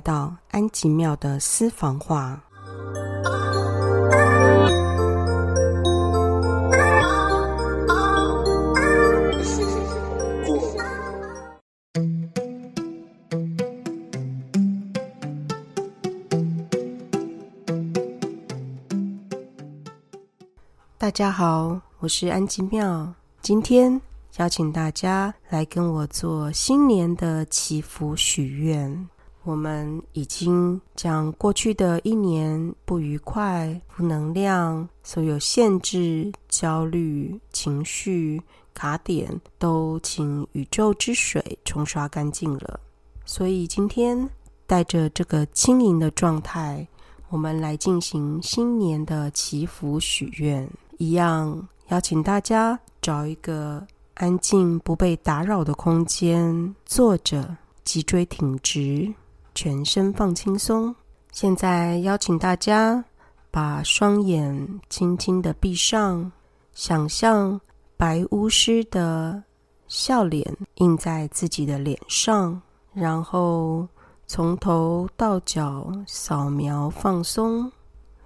到安吉庙的私房话。大家好，我是安吉庙，今天。邀请大家来跟我做新年的祈福许愿。我们已经将过去的一年不愉快、负能量、所有限制、焦虑、情绪卡点，都请宇宙之水冲刷干净了。所以今天带着这个轻盈的状态，我们来进行新年的祈福许愿。一样邀请大家找一个。安静不被打扰的空间，坐着，脊椎挺直，全身放轻松。现在邀请大家把双眼轻轻的闭上，想象白巫师的笑脸印在自己的脸上，然后从头到脚扫描放松。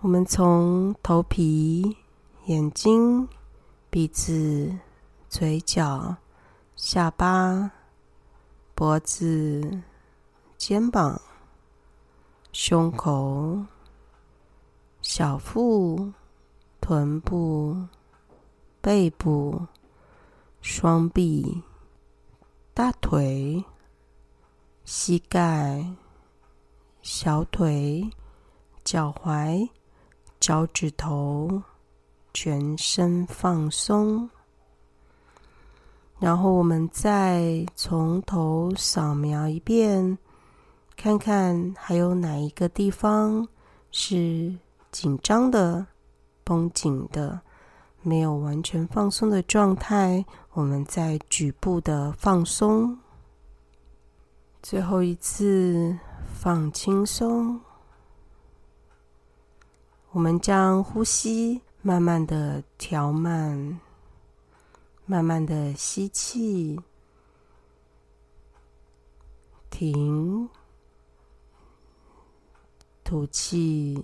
我们从头皮、眼睛、鼻子。嘴角、下巴、脖子、肩膀、胸口、小腹、臀部、背部、双臂、大腿、膝盖、小腿、脚踝、脚趾头，全身放松。然后我们再从头扫描一遍，看看还有哪一个地方是紧张的、绷紧的、没有完全放松的状态。我们再局部的放松，最后一次放轻松。我们将呼吸慢慢的调慢。慢慢的吸气，停，吐气，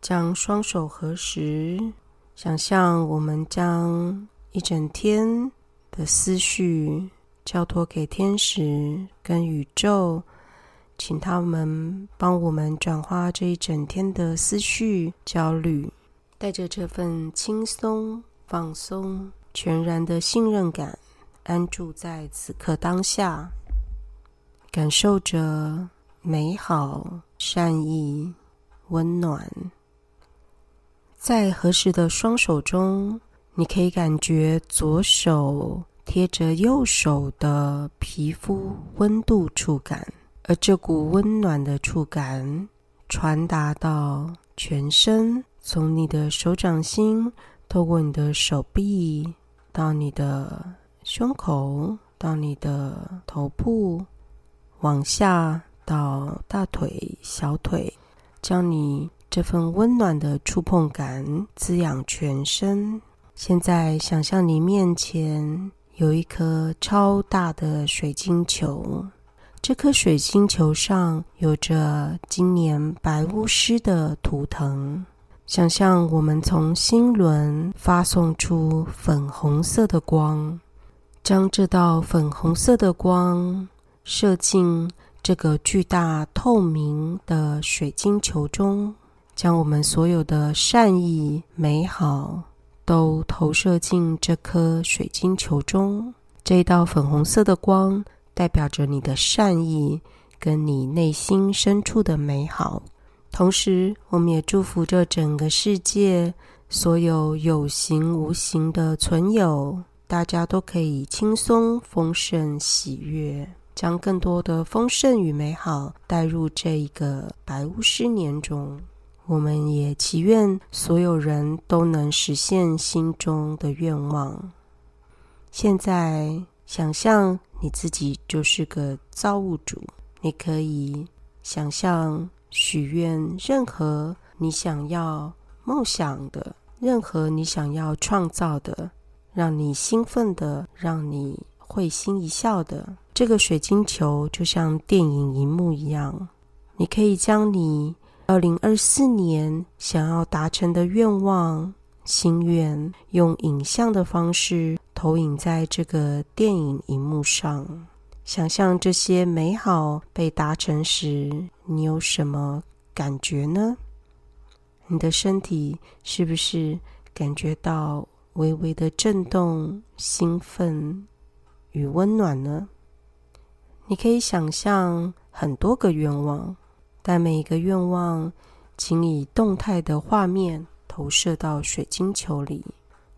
将双手合十，想象我们将一整天的思绪交托给天使跟宇宙。请他们帮我们转化这一整天的思绪、焦虑，带着这份轻松、放松、全然的信任感，安住在此刻当下，感受着美好、善意、温暖。在合适的双手中，你可以感觉左手贴着右手的皮肤温度触感。而这股温暖的触感传达到全身，从你的手掌心透过你的手臂到你的胸口，到你的头部，往下到大腿、小腿，将你这份温暖的触碰感滋养全身。现在想象你面前有一颗超大的水晶球。这颗水晶球上有着今年白巫师的图腾。想象我们从心轮发送出粉红色的光，将这道粉红色的光射进这个巨大透明的水晶球中，将我们所有的善意、美好都投射进这颗水晶球中。这道粉红色的光。代表着你的善意，跟你内心深处的美好。同时，我们也祝福这整个世界所有有形无形的存有，大家都可以轻松、丰盛、喜悦，将更多的丰盛与美好带入这一个白巫师年中。我们也祈愿所有人都能实现心中的愿望。现在，想象。你自己就是个造物主，你可以想象、许愿任何你想要梦想的，任何你想要创造的，让你兴奋的、让你会心一笑的。这个水晶球就像电影荧幕一样，你可以将你二零二四年想要达成的愿望、心愿，用影像的方式投影在这个电影荧幕上。想象这些美好被达成时，你有什么感觉呢？你的身体是不是感觉到微微的震动、兴奋与温暖呢？你可以想象很多个愿望，但每一个愿望，请以动态的画面投射到水晶球里。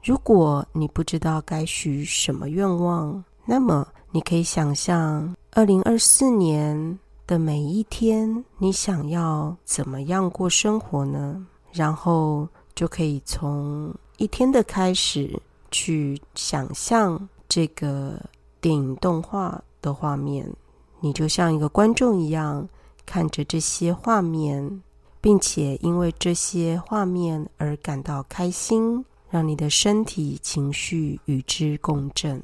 如果你不知道该许什么愿望，那么你可以想象二零二四年的每一天，你想要怎么样过生活呢？然后就可以从一天的开始去想象这个电影动画的画面。你就像一个观众一样，看着这些画面，并且因为这些画面而感到开心，让你的身体情绪与之共振。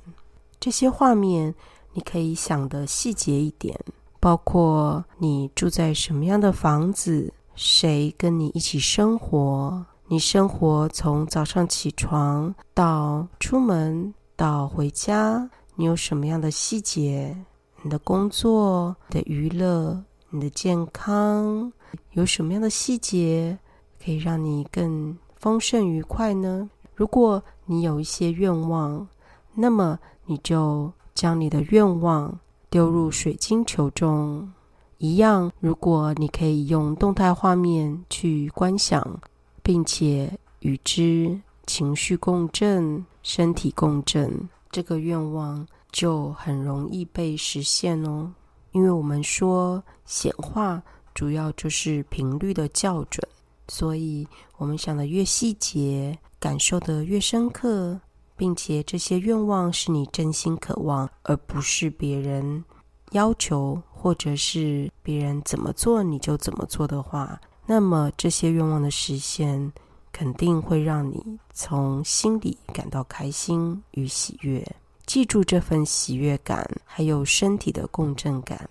这些画面你可以想的细节一点，包括你住在什么样的房子，谁跟你一起生活，你生活从早上起床到出门到回家，你有什么样的细节。你的工作、的娱乐、你的健康，有什么样的细节可以让你更丰盛愉快呢？如果你有一些愿望，那么你就将你的愿望丢入水晶球中。一样，如果你可以用动态画面去观想，并且与之情绪共振、身体共振，这个愿望。就很容易被实现哦，因为我们说显化主要就是频率的校准，所以我们想的越细节，感受的越深刻，并且这些愿望是你真心渴望，而不是别人要求或者是别人怎么做你就怎么做的话，那么这些愿望的实现肯定会让你从心里感到开心与喜悦。记住这份喜悦感，还有身体的共振感，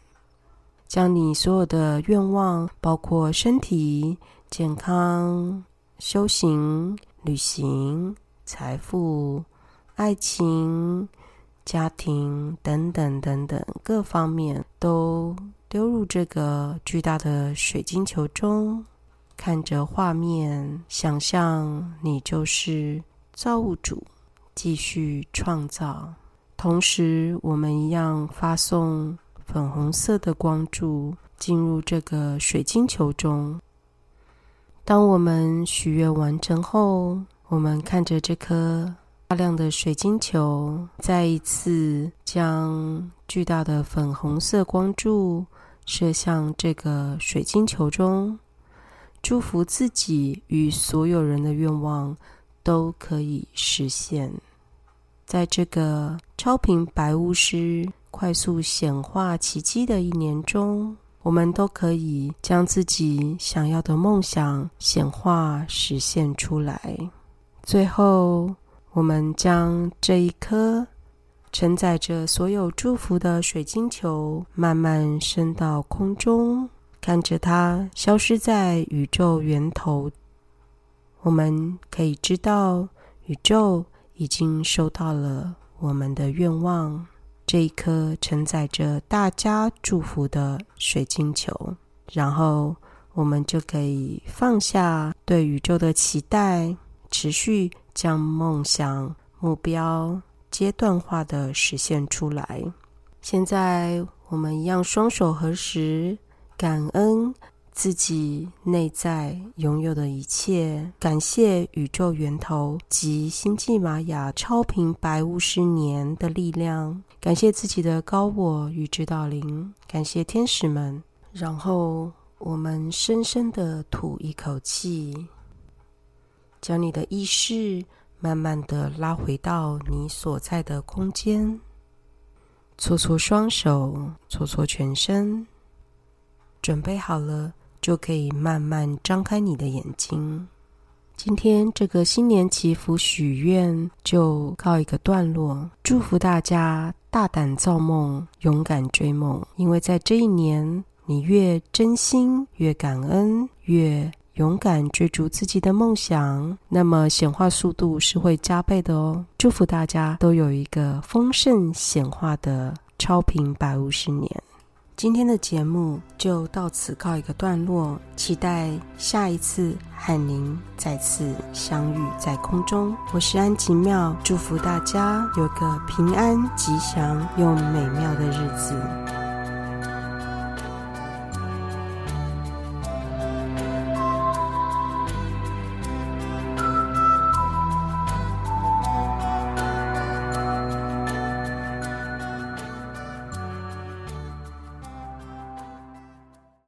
将你所有的愿望，包括身体健康、修行、旅行、财富、爱情、家庭等等等等各方面，都丢入这个巨大的水晶球中，看着画面，想象你就是造物主，继续创造。同时，我们一样发送粉红色的光柱进入这个水晶球中。当我们许愿完成后，我们看着这颗大量的水晶球，再一次将巨大的粉红色光柱射向这个水晶球中，祝福自己与所有人的愿望都可以实现。在这个超频白巫师快速显化奇迹的一年中，我们都可以将自己想要的梦想显化实现出来。最后，我们将这一颗承载着所有祝福的水晶球慢慢升到空中，看着它消失在宇宙源头。我们可以知道，宇宙。已经收到了我们的愿望，这一颗承载着大家祝福的水晶球，然后我们就可以放下对宇宙的期待，持续将梦想目标阶段化的实现出来。现在我们一样双手合十，感恩。自己内在拥有的一切，感谢宇宙源头及星际玛雅超频白巫师年的力量，感谢自己的高我与指导灵，感谢天使们。然后我们深深的吐一口气，将你的意识慢慢的拉回到你所在的空间，搓搓双手，搓搓全身，准备好了。就可以慢慢张开你的眼睛。今天这个新年祈福许愿就告一个段落，祝福大家大胆造梦，勇敢追梦。因为在这一年，你越真心、越感恩、越勇敢追逐自己的梦想，那么显化速度是会加倍的哦。祝福大家都有一个丰盛显化的超频百五十年。今天的节目就到此告一个段落，期待下一次和您再次相遇在空中。我是安吉妙，祝福大家有个平安、吉祥又美妙的日子。